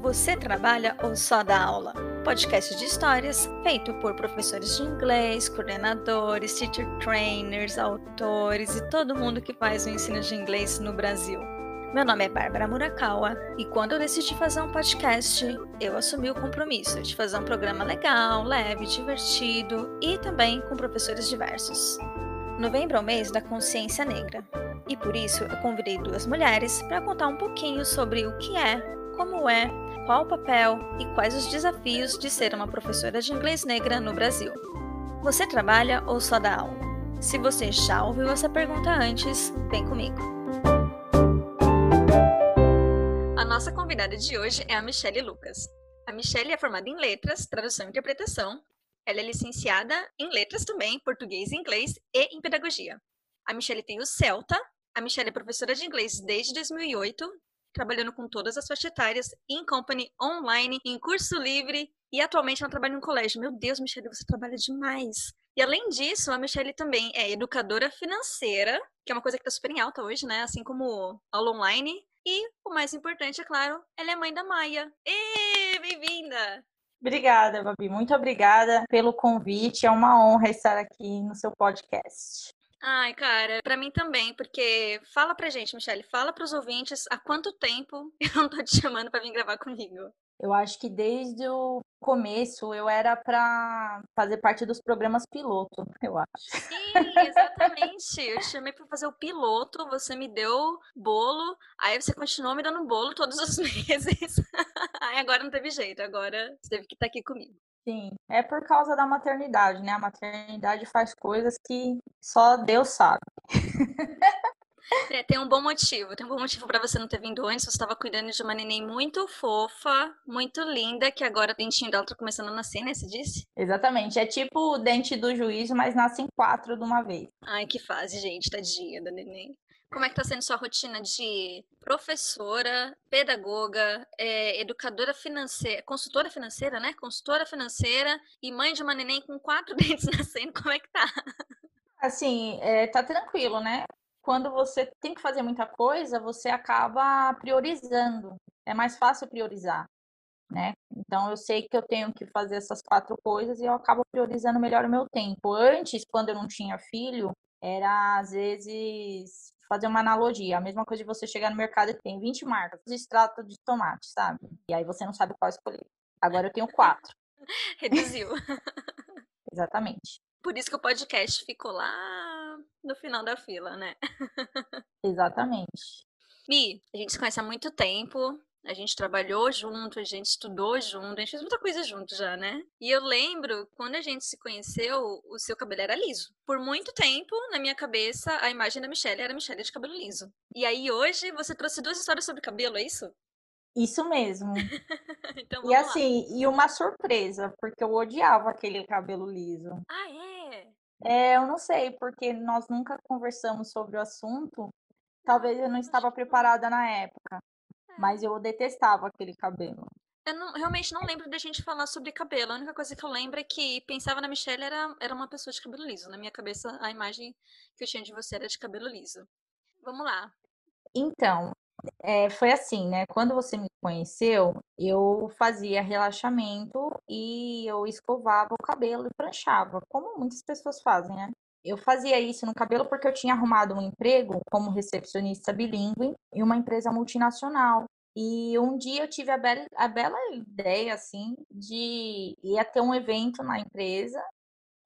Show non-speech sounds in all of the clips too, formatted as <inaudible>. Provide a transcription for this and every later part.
Você Trabalha ou Só Dá Aula? Podcast de histórias feito por professores de inglês, coordenadores, teacher trainers, autores e todo mundo que faz o ensino de inglês no Brasil. Meu nome é Bárbara Murakawa e quando eu decidi fazer um podcast, eu assumi o compromisso de fazer um programa legal, leve, divertido e também com professores diversos. Novembro é o mês da consciência negra e por isso eu convidei duas mulheres para contar um pouquinho sobre o que é, como é, qual o papel e quais os desafios de ser uma professora de inglês negra no Brasil. Você trabalha ou só dá aula? Se você já ouviu essa pergunta antes, vem comigo. A nossa convidada de hoje é a Michelle Lucas. A Michelle é formada em Letras, Tradução e Interpretação. Ela é licenciada em Letras também, Português e Inglês e em Pedagogia. A Michelle tem o CELTA. A Michelle é professora de inglês desde 2008, trabalhando com todas as faixas etárias, em company, online, em curso livre e atualmente ela trabalha em um colégio. Meu Deus, Michelle, você trabalha demais. E além disso, a Michelle também é educadora financeira, que é uma coisa que está super em alta hoje, né? Assim como aula online e o mais importante, é claro, ela é mãe da Maia. E bem-vinda! Obrigada, Babi. Muito obrigada pelo convite. É uma honra estar aqui no seu podcast. Ai, cara, para mim também, porque fala pra gente, Michelle, fala pros ouvintes há quanto tempo <laughs> eu não tô te chamando para vir gravar comigo. Eu acho que desde o começo eu era para fazer parte dos programas piloto, <laughs> eu acho. Sim, exatamente. Eu te chamei para fazer o piloto, você me deu bolo, aí você continuou me dando bolo todos os <laughs> meses. aí agora não teve jeito, agora você teve que estar aqui comigo. Sim, é por causa da maternidade, né? A maternidade faz coisas que só Deus sabe. É, tem um bom motivo. Tem um bom motivo para você não ter vindo antes. Você estava cuidando de uma neném muito fofa, muito linda, que agora o dentinho dela tá começando a nascer, né? Você disse? Exatamente. É tipo o dente do juízo, mas nascem quatro de uma vez. Ai, que fase, gente, tadinha da neném. Como é que tá sendo sua rotina de professora, pedagoga, é, educadora financeira, consultora financeira, né? Consultora financeira e mãe de uma neném com quatro <laughs> dentes nascendo, como é que tá? Assim, é, tá tranquilo, né? quando você tem que fazer muita coisa, você acaba priorizando. É mais fácil priorizar, né? Então eu sei que eu tenho que fazer essas quatro coisas e eu acabo priorizando melhor o meu tempo. Antes, quando eu não tinha filho, era às vezes fazer uma analogia, a mesma coisa de você chegar no mercado e tem 20 marcas de extrato de tomate, sabe? E aí você não sabe qual escolher. Agora eu tenho quatro. <laughs> Reduziu. <laughs> Exatamente. Por isso que o podcast ficou lá no final da fila, né? <laughs> Exatamente. Mi, a gente se conhece há muito tempo. A gente trabalhou junto, a gente estudou junto, a gente fez muita coisa junto já, né? E eu lembro, quando a gente se conheceu, o seu cabelo era liso. Por muito tempo, na minha cabeça, a imagem da Michelle era a Michelle de cabelo liso. E aí, hoje, você trouxe duas histórias sobre cabelo, é isso? Isso mesmo. <laughs> então, e assim, lá. e uma surpresa, porque eu odiava aquele cabelo liso. Ah, é? É, eu não sei, porque nós nunca conversamos sobre o assunto. Talvez eu não estava preparada na época. Mas eu detestava aquele cabelo. Eu não, realmente não lembro da gente falar sobre cabelo. A única coisa que eu lembro é que pensava na Michelle era, era uma pessoa de cabelo liso. Na minha cabeça, a imagem que eu tinha de você era de cabelo liso. Vamos lá. Então, é, foi assim, né? Quando você me conheceu, eu fazia relaxamento e eu escovava o cabelo e pranchava, como muitas pessoas fazem, né? Eu fazia isso no cabelo porque eu tinha arrumado um emprego como recepcionista bilíngue em uma empresa multinacional. E um dia eu tive a bela, a bela ideia, assim, de ia ter um evento na empresa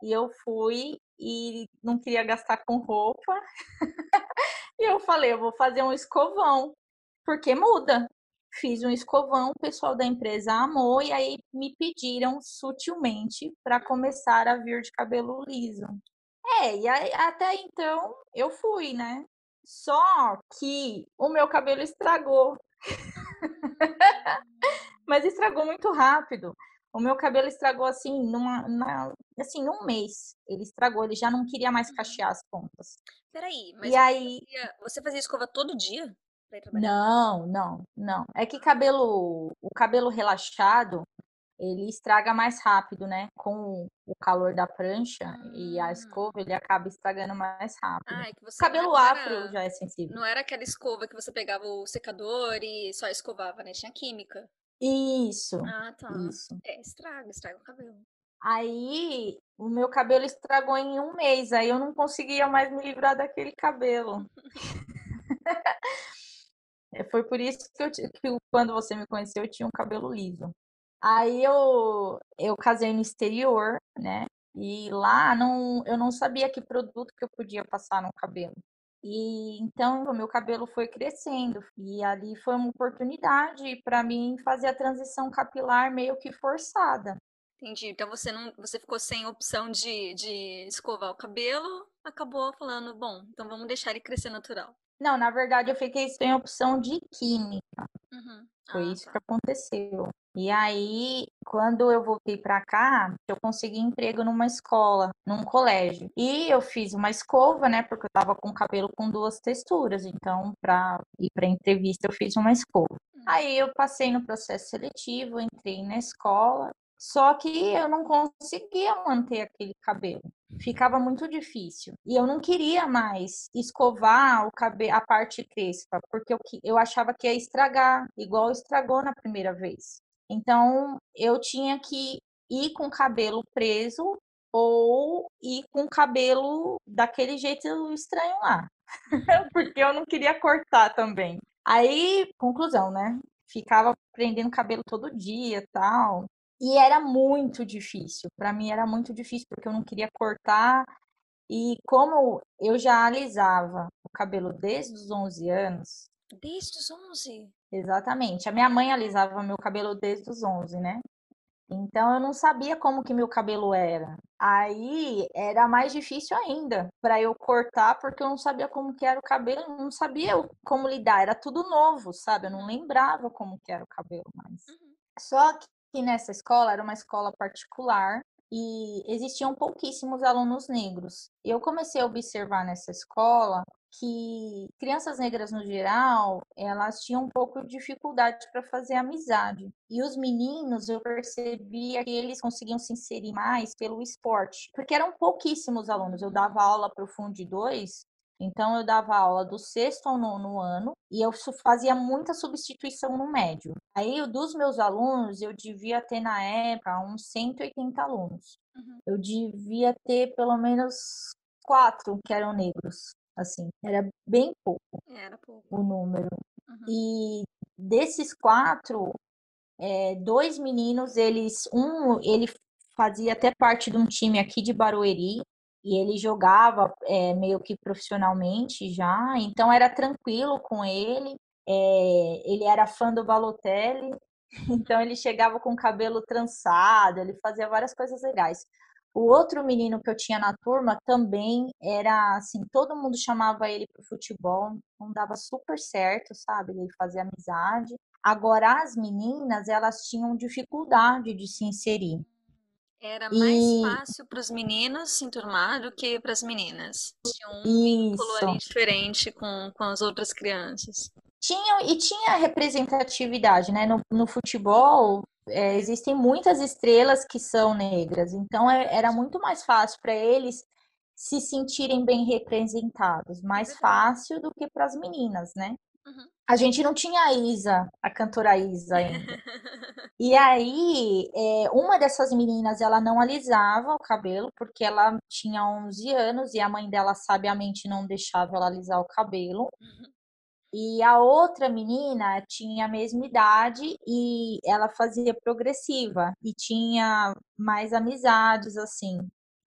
e eu fui e não queria gastar com roupa. <laughs> e eu falei, eu vou fazer um escovão porque muda. Fiz um escovão, o pessoal da empresa amou e aí me pediram sutilmente para começar a vir de cabelo liso. É, e aí, até então eu fui, né? Só que o meu cabelo estragou. <laughs> Mas estragou muito rápido. O meu cabelo estragou assim, numa, na, assim, num mês. Ele estragou, ele já não queria mais cachear as pontas. Peraí, mas e aí... Fazia, você fazia escova todo dia? Não, não, não. É que cabelo, o cabelo relaxado, ele estraga mais rápido, né? Com o calor da prancha e a hum. escova, ele acaba estragando mais rápido. Ah, é que você cabelo afro já é sensível. Não era aquela escova que você pegava o secador e só escovava, né? Tinha química. Isso, Ah, tá. isso. É, estraga, estraga o cabelo. Aí, o meu cabelo estragou em um mês, aí eu não conseguia mais me livrar daquele cabelo. <laughs> É, foi por isso que, eu, que quando você me conheceu, eu tinha um cabelo liso. Aí eu, eu casei no exterior, né? E lá não, eu não sabia que produto que eu podia passar no cabelo. E então o meu cabelo foi crescendo e ali foi uma oportunidade para mim fazer a transição capilar meio que forçada. Entendi. Então você não, você ficou sem opção de, de escovar o cabelo, acabou falando, bom, então vamos deixar ele crescer natural. Não, na verdade eu fiquei sem opção de química. Uhum. Foi Ah, isso que tá. aconteceu. E aí, quando eu voltei para cá, eu consegui emprego numa escola, num colégio. E eu fiz uma escova, né? Porque eu tava com o cabelo com duas texturas. Então, para ir para entrevista, eu fiz uma escova. Hum. Aí eu passei no processo seletivo, entrei na escola. Só que eu não conseguia manter aquele cabelo. Ficava muito difícil. E eu não queria mais escovar o cabelo, a parte crespa, porque eu, eu achava que ia estragar, igual estragou na primeira vez. Então, eu tinha que ir com o cabelo preso ou ir com o cabelo daquele jeito estranho lá, <laughs> porque eu não queria cortar também. Aí, conclusão, né? Ficava prendendo cabelo todo dia, tal. E era muito difícil. Para mim era muito difícil porque eu não queria cortar e como eu já alisava o cabelo desde os 11 anos, Desde os 11? exatamente. A minha mãe alisava meu cabelo desde os 11, né? Então eu não sabia como que meu cabelo era. Aí era mais difícil ainda para eu cortar porque eu não sabia como que era o cabelo, não sabia como lidar, era tudo novo, sabe? Eu não lembrava como que era o cabelo mais. Uhum. Só que nessa escola era uma escola particular e existiam pouquíssimos alunos negros. Eu comecei a observar nessa escola que crianças negras no geral, elas tinham um pouco de dificuldade para fazer amizade. E os meninos, eu percebia que eles conseguiam se inserir mais pelo esporte, porque eram pouquíssimos alunos. Eu dava aula para o Fundo 2, então eu dava aula do sexto ao nono ano e eu fazia muita substituição no médio. Aí, dos meus alunos, eu devia ter na época uns 180 alunos. Uhum. Eu devia ter pelo menos quatro que eram negros. Assim, era bem pouco Era pouco. o número. Uhum. E desses quatro, é, dois meninos, eles, um, ele fazia até parte de um time aqui de Barueri, e ele jogava é, meio que profissionalmente já, então era tranquilo com ele. É, ele era fã do Balotelli, <laughs> então ele chegava com o cabelo trançado, ele fazia várias coisas legais. O outro menino que eu tinha na turma também era assim, todo mundo chamava ele pro futebol, não dava super certo, sabe? Ele fazia amizade. Agora as meninas, elas tinham dificuldade de se inserir. Era mais E fácil para os meninos se enturmar do que para as meninas. Tinha um vínculo isso, ali diferente com, com as outras crianças. tinha e tinha representatividade, né? No, no futebol é, existem muitas estrelas que são negras, então é- era muito mais fácil para eles se sentirem bem representados, mais fácil do que para as meninas, né? Uhum. A gente não tinha a Isa, a cantora Isa ainda. <laughs> E aí, é, uma dessas meninas, ela não alisava o cabelo, porque ela tinha 11 anos e a mãe dela sabiamente não deixava ela alisar o cabelo. E a outra menina tinha a mesma idade e ela fazia progressiva e tinha mais amizades, assim.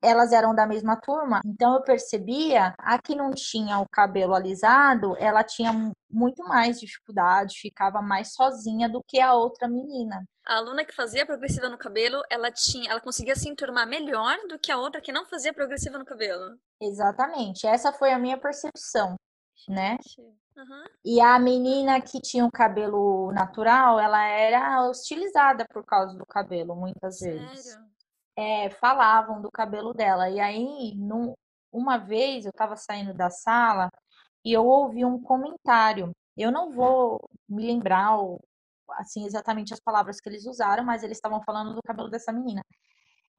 Elas eram da mesma turma, então eu percebia a que não tinha o cabelo alisado, ela tinha mu- muito mais dificuldade, ficava mais sozinha do que a outra menina. A aluna que fazia progressiva no cabelo, ela tinha, ela conseguia se enturmar melhor do que a outra que não fazia progressiva no cabelo. Exatamente, essa foi a minha percepção, né? Aham. E a menina que tinha o cabelo natural, ela era hostilizada por causa do cabelo, muitas vezes. É, falavam do cabelo dela. E aí, num- uma vez, eu estava saindo da sala e eu ouvi um comentário. Eu não vou me lembrar assim exatamente as palavras que eles usaram, mas eles estavam falando do cabelo dessa menina.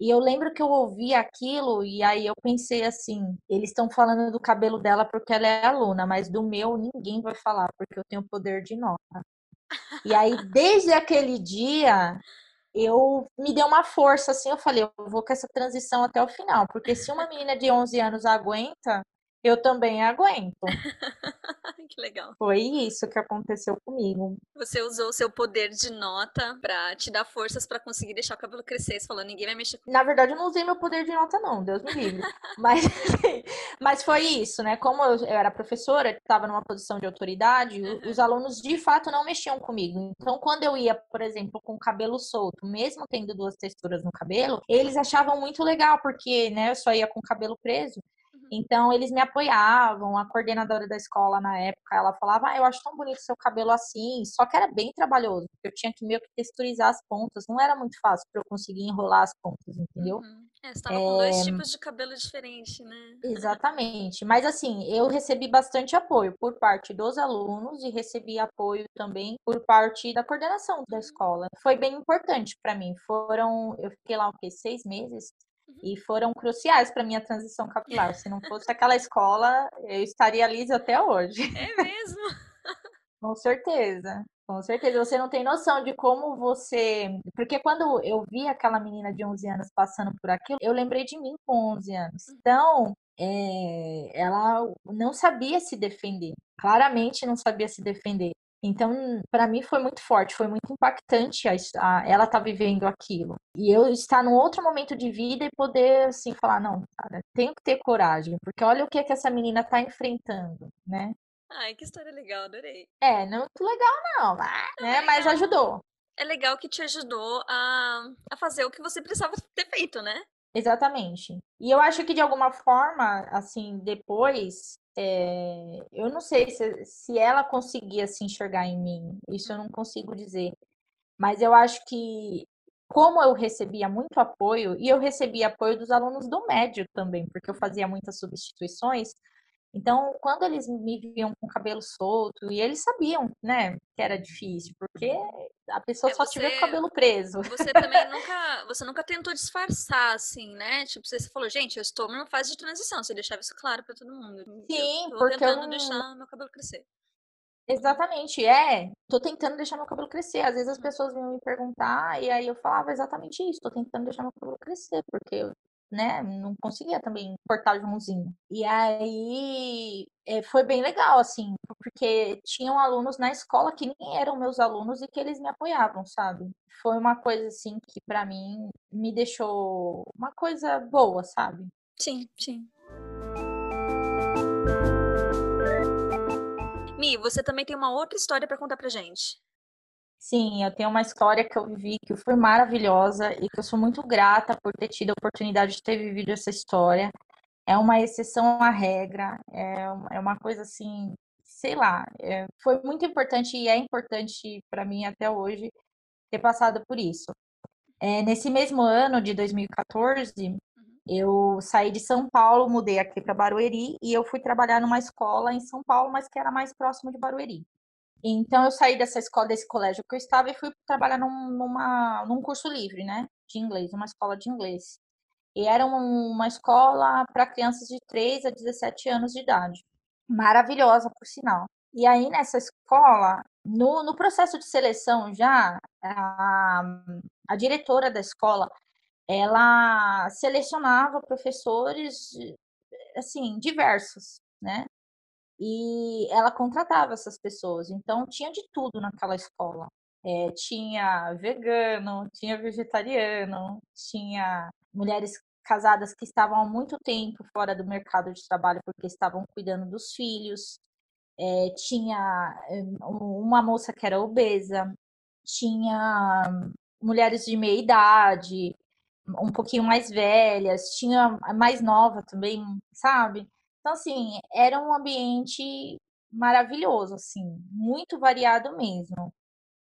E eu lembro que eu ouvi aquilo e aí eu pensei assim, eles estão falando do cabelo dela porque ela é aluna, mas do meu ninguém vai falar, porque eu tenho poder de nota. E aí, desde aquele dia, eu me deu uma força assim, eu falei, eu vou com essa transição até o final, porque se uma menina de 11 anos aguenta, eu também aguento. <laughs> que legal. Foi isso que aconteceu comigo. Você usou o seu poder de nota para te dar forças para conseguir deixar o cabelo crescer. Você falou, ninguém vai mexer com Na verdade, eu não usei meu poder de nota, não, Deus me livre. <laughs> mas, <laughs> mas foi isso, né? Como eu, era professora, estava numa posição de autoridade, uhum. os alunos de fato não mexiam comigo. Então, quando eu ia, por exemplo, com o cabelo solto, mesmo tendo duas texturas no cabelo, eles achavam muito legal, porque né, eu só ia com o cabelo preso. Então, eles me apoiavam. A coordenadora da escola na época, ela falava: ah, Eu acho tão bonito seu cabelo assim. Só que era bem trabalhoso, porque eu tinha que meio que texturizar as pontas. Não era muito fácil para eu conseguir enrolar as pontas, entendeu? Uhum. É, você tava é... com dois tipos de cabelo diferente, né? Exatamente. Mas, assim, eu recebi bastante apoio por parte dos alunos e recebi apoio também por parte da coordenação da escola. Foi bem importante para mim. Foram, eu fiquei lá o quê? Seis meses e foram cruciais para minha transição capilar. Se não fosse aquela escola, eu estaria lisa até hoje. É mesmo? <laughs> Com certeza. Com certeza, você não tem noção de como você. Porque quando eu vi aquela menina de 11 anos passando por aquilo, eu lembrei de mim com 11 anos. Uhum. Então, é... ela não sabia se defender. Claramente não sabia se defender. Então, para mim foi muito forte, foi muito impactante a, a, ela estar tá vivendo aquilo. E eu estar num outro momento de vida e poder, assim, falar, não, cara, tenho que ter coragem, porque olha o que, é que essa menina está enfrentando, né? Ai, que história legal, adorei. É, não muito legal não, mas, né? É mas ajudou. É legal que te ajudou a, a fazer o que você precisava ter feito, né? Exatamente. E eu acho que de alguma forma, assim, depois, é, eu não sei se, se ela conseguia se enxergar em mim, isso eu não consigo dizer. Mas eu acho que, como eu recebia muito apoio, e eu recebia apoio dos alunos do médio também, porque eu fazia muitas substituições, então, quando eles me viam com o cabelo solto, e eles sabiam, né, que era difícil, porque a pessoa é, só você, tiver o cabelo preso. Você também <laughs> nunca, você nunca tentou disfarçar, assim, né? Tipo, você falou, gente, eu estou numa fase de transição, você deixava isso claro para todo mundo. Sim, eu tô porque tentando eu não... deixar meu cabelo crescer. Exatamente, é. Tô tentando deixar meu cabelo crescer. Às vezes as pessoas vinham me perguntar, e aí eu falava exatamente isso, tô tentando deixar meu cabelo crescer, porque eu né? Não conseguia também cortar Joãozinho. E aí é, foi bem legal, assim, porque tinham alunos na escola que nem eram meus alunos e que eles me apoiavam, sabe? Foi uma coisa, assim, que para mim me deixou uma coisa boa, sabe? Sim, sim. Mi, você também tem uma outra história para contar pra gente. Sim, eu tenho uma história que eu vivi que foi maravilhosa e que eu sou muito grata por ter tido a oportunidade de ter vivido essa história. É uma exceção à regra, é, é uma coisa assim, sei lá, é, foi muito importante e é importante para mim até hoje ter passado por isso. É, nesse mesmo ano de 2014, uhum. eu saí de São Paulo, mudei aqui para Barueri e eu fui trabalhar numa escola em São Paulo, mas que era mais próximo de Barueri. Então eu saí dessa escola, desse colégio que eu estava e fui trabalhar num, numa, num curso livre, né? De inglês, uma escola de inglês. E era uma escola para crianças de 3 a 17 anos de idade. Maravilhosa, por sinal. E aí, nessa escola, no, no processo de seleção já, a, a diretora da escola, ela selecionava professores, assim, diversos, né? E ela contratava essas pessoas. Então tinha de tudo naquela escola. É, tinha vegano, tinha vegetariano, tinha mulheres casadas que estavam há muito tempo fora do mercado de trabalho porque estavam cuidando dos filhos. É, tinha uma moça que era obesa, tinha mulheres de meia idade, um pouquinho mais velhas, tinha mais nova também, sabe? Então, assim, era um ambiente maravilhoso, assim, muito variado mesmo.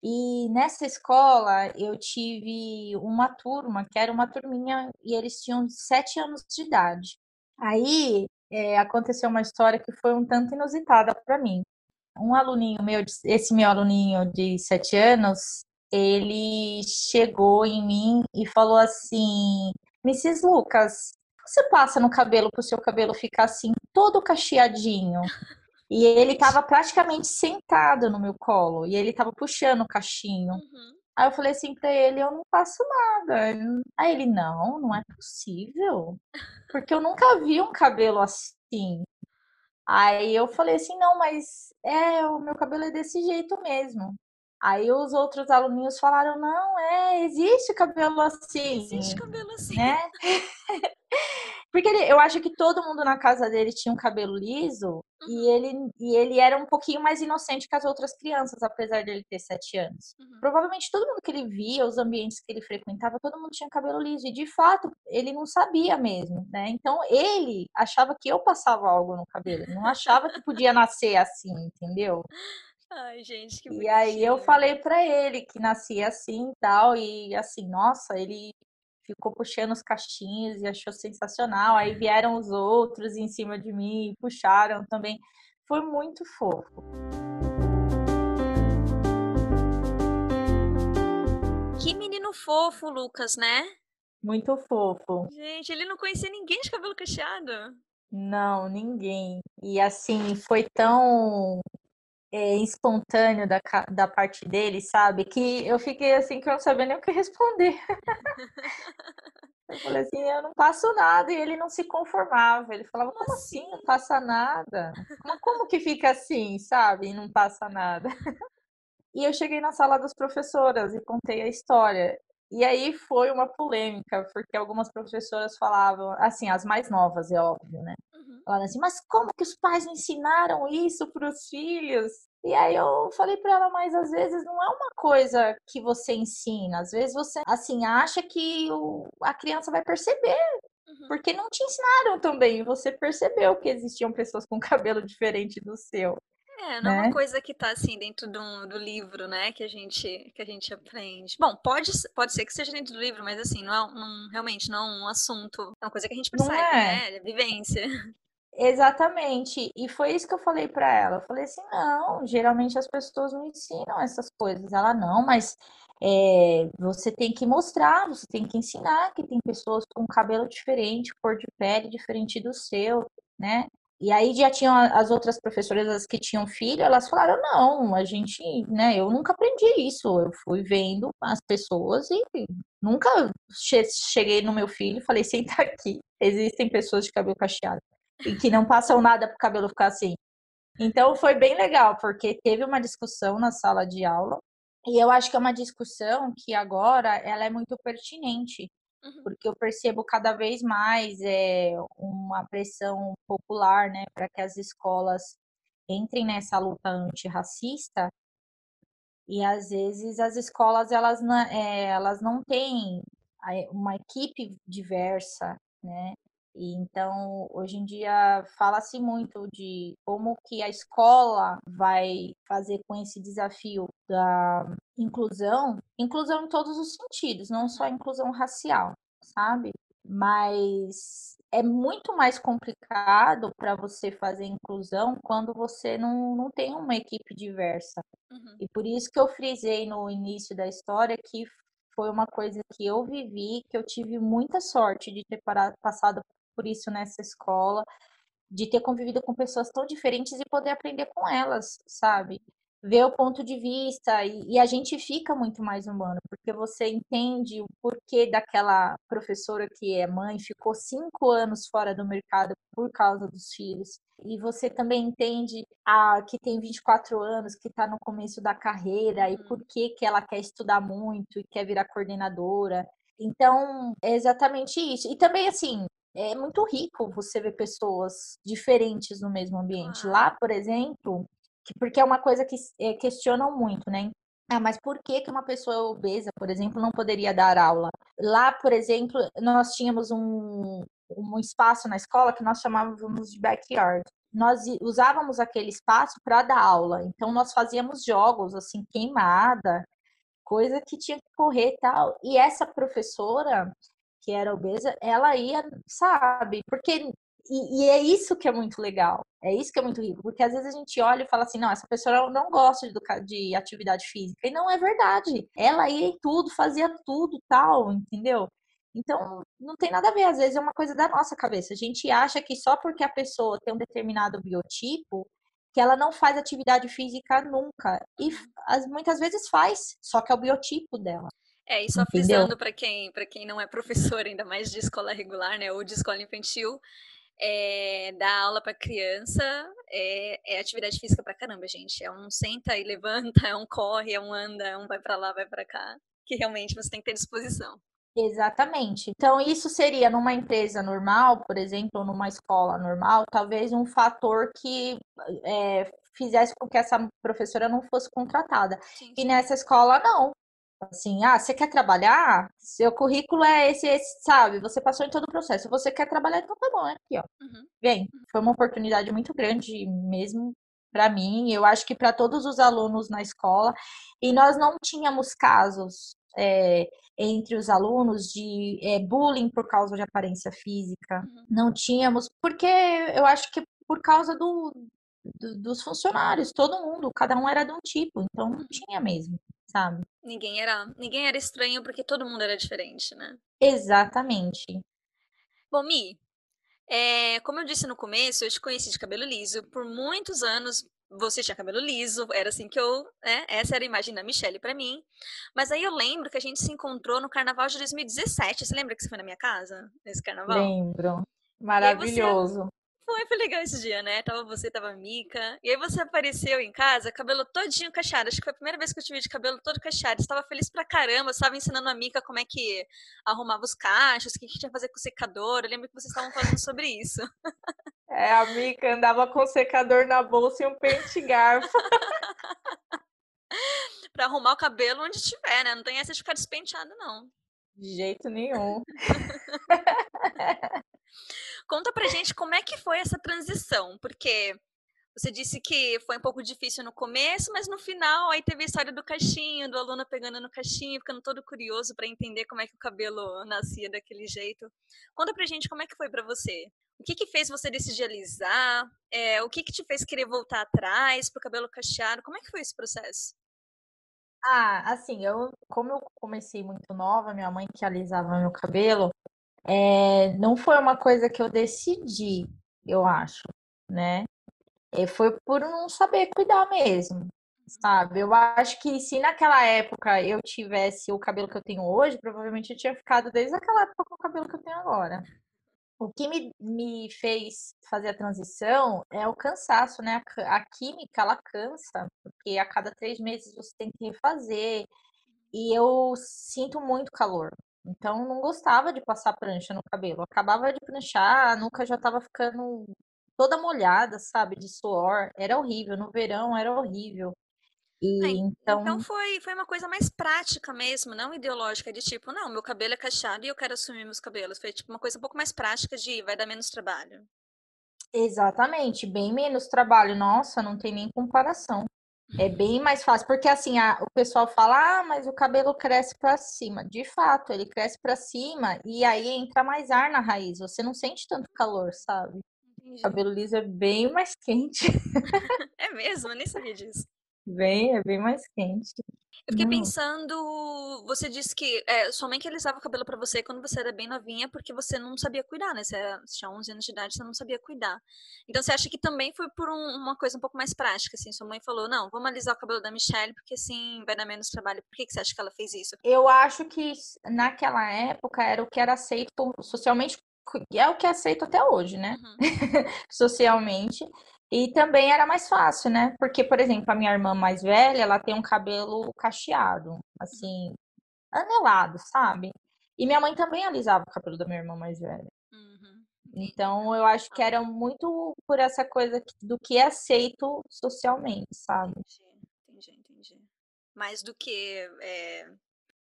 E nessa escola eu tive uma turma, que era uma turminha, e eles tinham sete anos de idade. Aí é, aconteceu uma história que foi um tanto inusitada para mim. Um aluninho meu, esse meu aluninho de sete anos, ele chegou em mim e falou assim: Mrs. Lucas, você passa no cabelo para o seu cabelo ficar assim, todo cacheadinho? E ele tava praticamente sentado no meu colo. E ele tava puxando o cachinho. Uhum. Aí eu falei assim pra ele, eu não faço nada. Aí ele, não, não é possível. Porque eu nunca vi um cabelo assim. Aí eu falei assim, não, mas é, o meu cabelo é desse jeito mesmo. Aí os outros aluninhos falaram, não, é, existe cabelo assim. Existe cabelo assim. Né? <laughs> Porque ele, eu acho que todo mundo na casa dele tinha um cabelo liso uhum. e, ele, e ele era um pouquinho mais inocente que as outras crianças, apesar dele ter sete anos. Uhum. Provavelmente todo mundo que ele via, os ambientes que ele frequentava, todo mundo tinha cabelo liso. E de fato, ele não sabia mesmo, né? Então ele achava que eu passava algo no cabelo, não achava que podia nascer assim, entendeu? Ai, gente, que E aí eu falei para ele que nascia assim e tal, e assim, nossa, ele ficou puxando os cachinhos e achou sensacional. Aí vieram os outros em cima de mim e puxaram também. Foi muito fofo. Que menino fofo, Lucas, né? Muito fofo. Gente, ele não conhecia ninguém de cabelo cacheado. Não, ninguém. E assim, foi tão é, espontâneo da, da parte dele, sabe? Que eu fiquei assim que eu não sabia nem o que responder. <laughs> eu falei assim, eu não passo nada, e ele não se conformava. Ele falava, como, assim? assim? Não passa nada? Como, como que fica assim, sabe? E não passa nada. e eu cheguei na sala das professoras e contei a história. E aí foi uma polêmica, porque algumas professoras falavam, assim, as mais novas, é óbvio, né? Falaram assim, mas como que os pais ensinaram isso para os filhos? E aí eu falei para ela, mas às vezes não é uma coisa que você ensina, às vezes você, assim, acha que o, a criança vai perceber, uhum. porque não te ensinaram também, você percebeu que existiam pessoas com <laughs> cabelo diferente do seu. É, não é uma né? coisa que está assim dentro do, do livro, né, que a gente que a gente aprende. Bom, pode, pode ser que seja dentro do livro, mas assim, não é não, realmente não é um assunto, é uma coisa que a gente percebe, é. né, é vivência. Exatamente. E foi isso que eu falei para ela. Eu falei assim: não, geralmente as pessoas não ensinam essas coisas. Ela, não, mas é, você tem que mostrar, você tem que ensinar que tem pessoas com cabelo diferente, cor de pele diferente do seu, né? E aí já tinham as outras professoras as que tinham filho, elas falaram, não, a gente, né, eu nunca aprendi isso, eu fui vendo as pessoas e nunca cheguei no meu filho e falei, <laughs> senta aqui, existem pessoas de cabelo cacheado e que não passam nada para o cabelo ficar assim. Então foi bem legal, porque teve uma discussão na sala de aula, e eu acho que é uma discussão que agora ela é muito pertinente, uhum. porque eu percebo cada vez mais é, uma pressão popular, né, para que as escolas entrem nessa luta antirracista, e às vezes as escolas elas não, é, elas não têm uma equipe diversa, né? E então, hoje em dia, fala-se muito de como que a escola vai fazer com esse desafio da inclusão, inclusão em todos os sentidos, não só inclusão racial, sabe? Mas é muito mais complicado para você fazer inclusão quando você não, não tem uma equipe diversa. Uhum. E por isso que eu frisei no início da história que foi uma coisa que eu vivi, que eu tive muita sorte de ter parado, passado por isso nessa escola, de ter convivido com pessoas tão diferentes e poder aprender com elas, sabe? Ver o ponto de vista e, e, a gente fica muito mais humano, porque você entende o porquê daquela professora que é mãe ficou cinco anos fora do mercado por causa dos filhos. E você também entende a que tem 24 anos, que está no começo da carreira, e uhum. por que, que ela quer estudar muito e quer virar coordenadora. Então, é exatamente isso. E também, assim, é muito rico você ver pessoas diferentes no mesmo ambiente. Lá, por exemplo, que, porque é uma coisa que é, questionam muito, né? Ah, mas por que, que uma pessoa obesa, por exemplo, não poderia dar aula? Lá, por exemplo, nós tínhamos um, um espaço na escola que nós chamávamos de backyard. Nós usávamos aquele espaço para dar aula. Então, nós fazíamos jogos, assim, queimada, coisa que tinha que correr e tal. E essa professora, que era obesa, ela ia, sabe? Porque e, e, é isso que é muito legal, é isso que é muito rico, porque às vezes a gente olha e fala assim, não, essa pessoa não gosta de, de atividade física, e não é verdade. Ela ia em tudo, fazia tudo, tal, entendeu? Então, não tem nada a ver, às vezes é uma coisa da nossa cabeça. A gente acha que só porque a pessoa tem um determinado biotipo, que ela não faz atividade física nunca. E as, muitas vezes faz, só que é o biotipo dela. É, e só frisando para quem, quem não é professor, ainda mais de escola regular, né, ou de escola infantil, é, dar aula para criança é, é, atividade física para caramba, gente. É um senta e levanta, <laughs> é um corre, é um anda, é um vai para lá, vai para cá, que realmente você tem que ter disposição. Exatamente. Então, isso seria numa empresa normal, por exemplo, ou numa escola normal, talvez um fator que é, fizesse com que essa professora não fosse contratada. Sim. E nessa escola, não. Assim, ah, você quer trabalhar? Seu currículo é esse, esse, sabe? Você passou em todo o processo. Você quer trabalhar, então tá bom, é aqui, ó. Uhum. Vem. Uhum. Foi uma oportunidade muito grande mesmo para mim. Eu acho que para todos os alunos na escola. E nós não tínhamos casos é, entre os alunos de é, bullying por causa de aparência física. Uhum. Não tínhamos, porque eu acho que por causa do, do, dos funcionários, todo mundo, cada um era de um tipo, então não tinha mesmo, sabe? Ninguém era, ninguém era estranho porque todo mundo era diferente, né? Exatamente. Bom, Mi, é, como eu disse no começo, eu te conheci de cabelo liso. Por muitos anos você tinha cabelo liso, era assim que eu, né? Essa era a imagem da Michelle para mim. Mas aí eu lembro que a gente se encontrou no carnaval de 2017. Você lembra que você foi na minha casa nesse carnaval? Lembro. Maravilhoso. Foi, foi legal esse dia, né? Tava você, tava a Mica. E aí você apareceu em casa, cabelo todinho cacheado. Acho que foi a primeira vez que eu te vi de cabelo todo cacheado. Você tava feliz pra caramba. Você tava ensinando a Mica como é que arrumava os cachos, o que, que tinha que fazer com o secador. Eu lembro que vocês estavam falando sobre isso. É, a Mica andava com o secador na bolsa e um pente garfo. <laughs> pra arrumar o cabelo onde tiver, né? Não tem essa de ficar despenteado, não. De jeito nenhum. <laughs> Conta pra gente como é que foi essa transição, porque você disse que foi um pouco difícil no começo, mas no final aí teve a história do cachinho, do aluno pegando no cachinho, ficando todo curioso para entender como é que o cabelo nascia daquele jeito. Conta pra gente como é que foi para você. O que que fez você decidir alisar? É, o que que te fez querer voltar atrás pro cabelo cacheado? Como é que foi esse processo? Ah, assim, eu, como eu comecei muito nova, minha mãe que alisava meu cabelo, é, não foi uma coisa que eu decidi, eu acho, né? É, foi por não saber cuidar mesmo, sabe? Eu acho que se naquela época eu tivesse o cabelo que eu tenho hoje, provavelmente eu tinha ficado desde aquela época com o cabelo que eu tenho agora. O que me, me fez fazer a transição é o cansaço, né? A, a química, ela cansa, porque a cada três meses você tem que refazer. E eu sinto muito calor. Então, não gostava de passar prancha no cabelo. Acabava de pranchar, a nuca já estava ficando toda molhada, sabe, de suor. Era horrível. No verão era horrível. E então... então foi, foi uma coisa mais prática mesmo, não ideológica, de tipo, não, meu cabelo é cacheado e eu quero assumir meus cabelos. Foi tipo uma coisa um pouco mais prática de vai dar menos trabalho. Exatamente, bem menos trabalho. Nossa, não tem nem comparação. É bem mais fácil, porque assim, a, o pessoal fala, ah, mas o cabelo cresce para cima. De fato, ele cresce para cima e aí entra mais ar na raiz. Você não sente tanto calor, sabe? Entendi. O cabelo liso é bem mais <laughs> quente. <laughs> é mesmo? Eu nem sabia disso. Bem, é bem mais quente. Eu fiquei pensando, você disse que é, sua mãe que alisava o cabelo para você quando você era bem novinha, porque você não sabia cuidar, né? Você, era, você tinha 11 anos de idade, você não sabia cuidar. Então você acha que também foi por um, uma coisa um pouco mais prática, assim? Sua mãe falou, não, vamos alisar o cabelo da Michelle, porque assim vai dar menos trabalho. Por que, que você acha que ela fez isso? Eu acho que naquela época era o que era aceito socialmente é o que é aceito até hoje, né? Uhum. <laughs> Socialmente. E também era mais fácil, né? Porque, por exemplo, a minha irmã mais velha, ela tem um cabelo cacheado, assim, anelado, sabe? E minha mãe também alisava o cabelo da minha irmã mais velha. Uhum. Então, eu acho que era muito por essa coisa do que é aceito socialmente, sabe? Entendi, entendi, entendi. Mais do que é,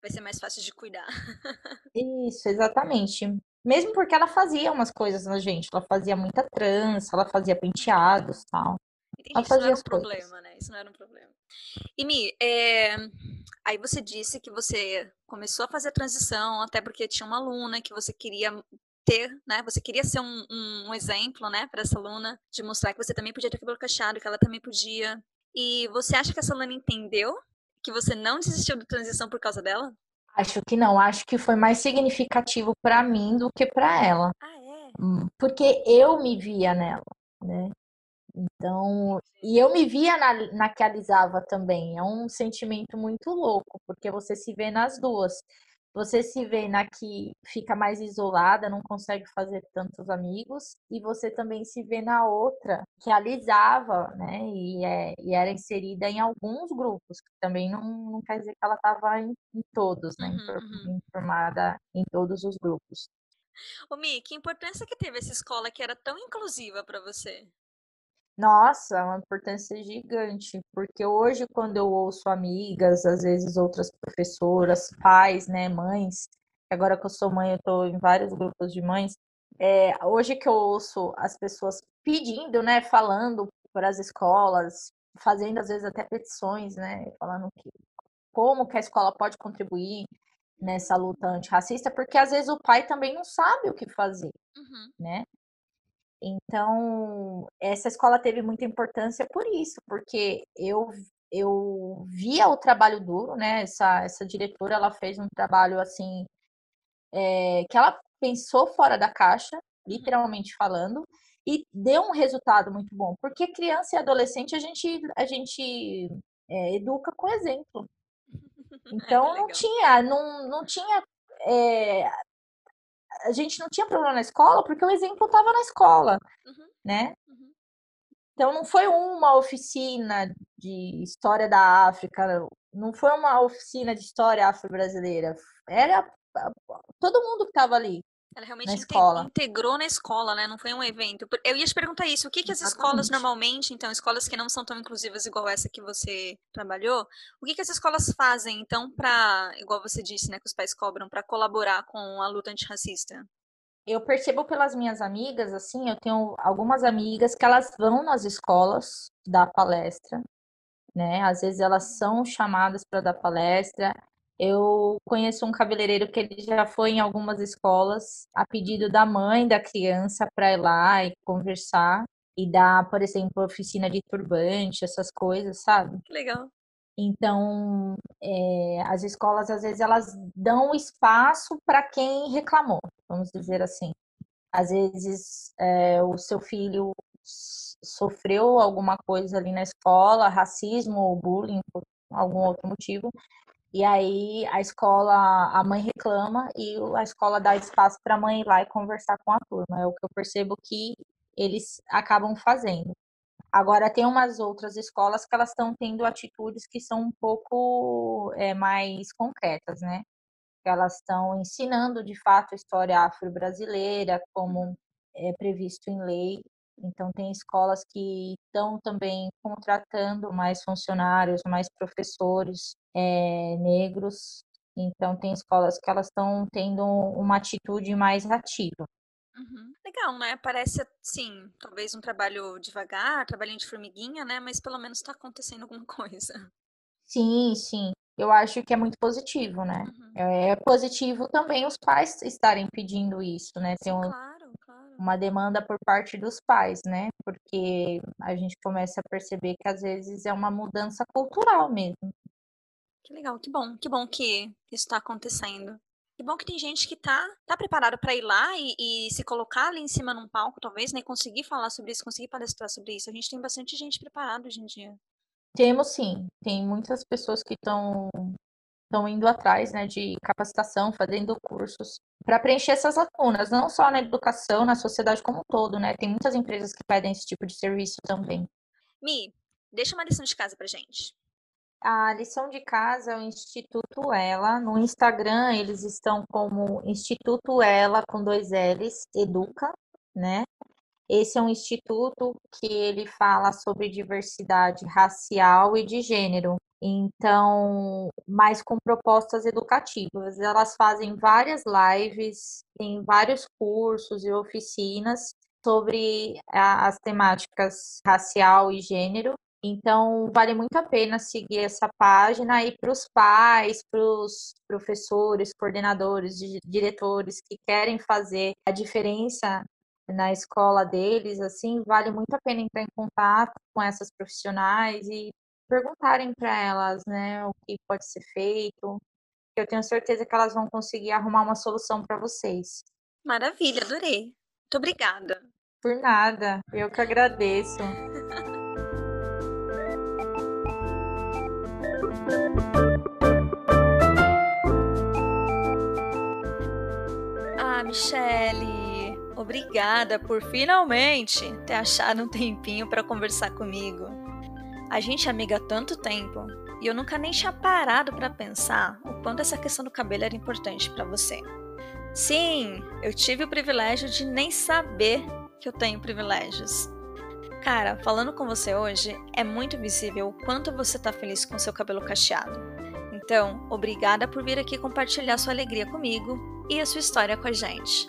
vai ser mais fácil de cuidar. <laughs> Isso, exatamente. Mesmo porque ela fazia umas coisas na gente. Ela fazia muita trança, ela fazia penteados tal. Entendi, ela fazia isso não era um problema, né? Isso não era um problema. E Mi, é... aí você disse que você começou a fazer a transição, até porque tinha uma aluna que você queria ter, né? Você queria ser um, um, um exemplo, né, para essa aluna, de mostrar que você também podia ter cabelo cacheado, que ela também podia. E você acha que essa aluna entendeu que você não desistiu da transição por causa dela? Acho que não, acho que foi mais significativo para mim do que para ela. Ah, é? Hum, porque eu me via nela, né? Então, e eu me via na, na que alisava também. É um sentimento muito louco, porque você se vê nas duas. Você se vê na que fica mais isolada, não consegue fazer tantos amigos, e você também se vê na outra, que alisava, né? E, é, e era inserida em alguns grupos, que também não, não quer dizer que ela estava em, em, todos, né? Uhum, uhum. Informada em todos os grupos. Ô, Mi, que importância que teve essa escola que era tão inclusiva para você? Nossa, é uma importância gigante, porque hoje, quando eu ouço amigas, às vezes outras professoras, pais, né, mães, agora que eu sou mãe, eu estou em vários grupos de mães, é, hoje que eu ouço as pessoas pedindo, né, falando para as escolas, fazendo às vezes até petições, né, falando que como que a escola pode contribuir nessa luta antirracista, porque às vezes o pai também não sabe o que fazer, uhum. né? Então, essa escola teve muita importância por isso, porque eu eu via o trabalho duro, né? Essa, essa diretora, ela fez um trabalho assim, é, que ela pensou fora da caixa, literalmente falando, e deu um resultado muito bom, porque criança e adolescente a gente, a gente é, educa com exemplo. <laughs> Então, não tinha, não, não tinha é, a gente não tinha problema na escola porque o exemplo estava na escola, uhum. né? Uhum. Então não foi uma oficina de história da África, não foi uma oficina de história afro-brasileira, era todo mundo que estava ali. Ela realmente na escola. integrou na escola, né? Não foi um evento. Eu ia te perguntar isso. O que, que as escolas normalmente, então, escolas que não são tão inclusivas igual essa que você trabalhou, o que, que as escolas fazem, então, para, igual você disse, né, que os pais cobram, para colaborar com a luta antirracista? Eu percebo pelas minhas amigas, assim, eu tenho algumas amigas que elas vão nas escolas dar palestra, né? Às vezes elas são chamadas para dar palestra, eu conheço um cabeleireiro que ele já foi em algumas escolas a pedido da mãe da criança para ir lá e conversar e dar, por exemplo, oficina de turbante, essas coisas, sabe? Que legal. Então, é, as escolas às vezes elas dão espaço para quem reclamou, vamos dizer assim. Às vezes é, o seu filho sofreu alguma coisa ali na escola, racismo ou bullying por algum outro motivo, e aí a escola, a mãe reclama e a escola dá espaço para a mãe ir lá e conversar com a turma. É o que eu percebo que eles acabam fazendo. Agora tem umas outras escolas que elas estão tendo atitudes que são um pouco é, mais concretas, né? Elas estão ensinando de fato a história afro-brasileira, como é previsto em lei, então, tem escolas que estão também contratando mais funcionários, mais professores é, negros. Então, tem escolas que elas estão tendo uma atitude mais ativa. Uhum. Legal, né? Parece, sim, talvez um trabalho devagar, trabalhinho de formiguinha, né? Mas pelo menos está acontecendo alguma <laughs> coisa. Sim, sim. Eu acho que é muito positivo, né? Uhum. É positivo também os pais estarem pedindo isso, né? Sim, um, claro uma demanda por parte dos pais, né? Porque a gente começa a perceber que às vezes é uma mudança cultural mesmo. Que legal, que bom, que bom que isso está acontecendo. Que bom que tem gente que tá, tá preparado para ir lá e, e, se colocar ali em cima num palco, talvez, né? Conseguir falar sobre isso, conseguir palestrar sobre isso. A gente tem bastante gente preparada hoje em dia. Temos sim, tem muitas pessoas que estão estão indo atrás né, de capacitação, fazendo cursos para preencher essas lacunas, não só na educação, na sociedade como um todo, né? Tem muitas empresas que pedem esse tipo de serviço também. Mi, deixa uma lição de casa pra gente. A lição de casa é o Instituto Ela. No Instagram, eles estão como Instituto Ela com dois L's, Educa, né? Esse é um instituto que ele fala sobre diversidade racial e de gênero. Então, mais com propostas educativas. Elas fazem várias lives, tem vários cursos e oficinas sobre as temáticas racial e gênero. Então, vale muito a pena seguir essa página e para os pais, para os professores, coordenadores, diretores que querem fazer a diferença na escola deles, assim, vale muito a pena entrar em contato com essas profissionais e perguntarem para elas, né, o que pode ser feito. Eu tenho certeza que elas vão conseguir arrumar uma solução para vocês. Maravilha, adorei. Muito obrigada. Por nada, eu que agradeço. <laughs> Ah, Michele, obrigada por finalmente ter achado um tempinho para conversar comigo. A gente é amiga há tanto tempo e eu nunca nem tinha parado para pensar o quanto essa questão do cabelo era importante para você. Sim, eu tive o privilégio de nem saber que eu tenho privilégios. Cara, falando com você hoje, é muito visível o quanto você tá feliz com seu cabelo cacheado. Então, obrigada por vir aqui compartilhar sua alegria comigo e a sua história com a gente.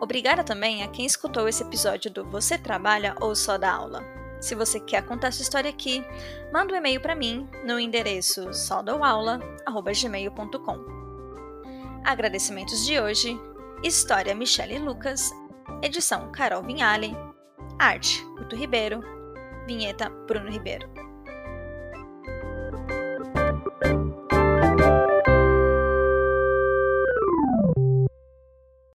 Obrigada também a quem escutou esse episódio do Você Trabalha ou Só dá Aula. Se você quer contar sua história aqui, manda um e-mail para mim no endereço sodaulaula.gmail.com. Agradecimentos de hoje: História Michele Lucas, edição Carol Vinhale, arte Guto Ribeiro, vinheta Bruno Ribeiro.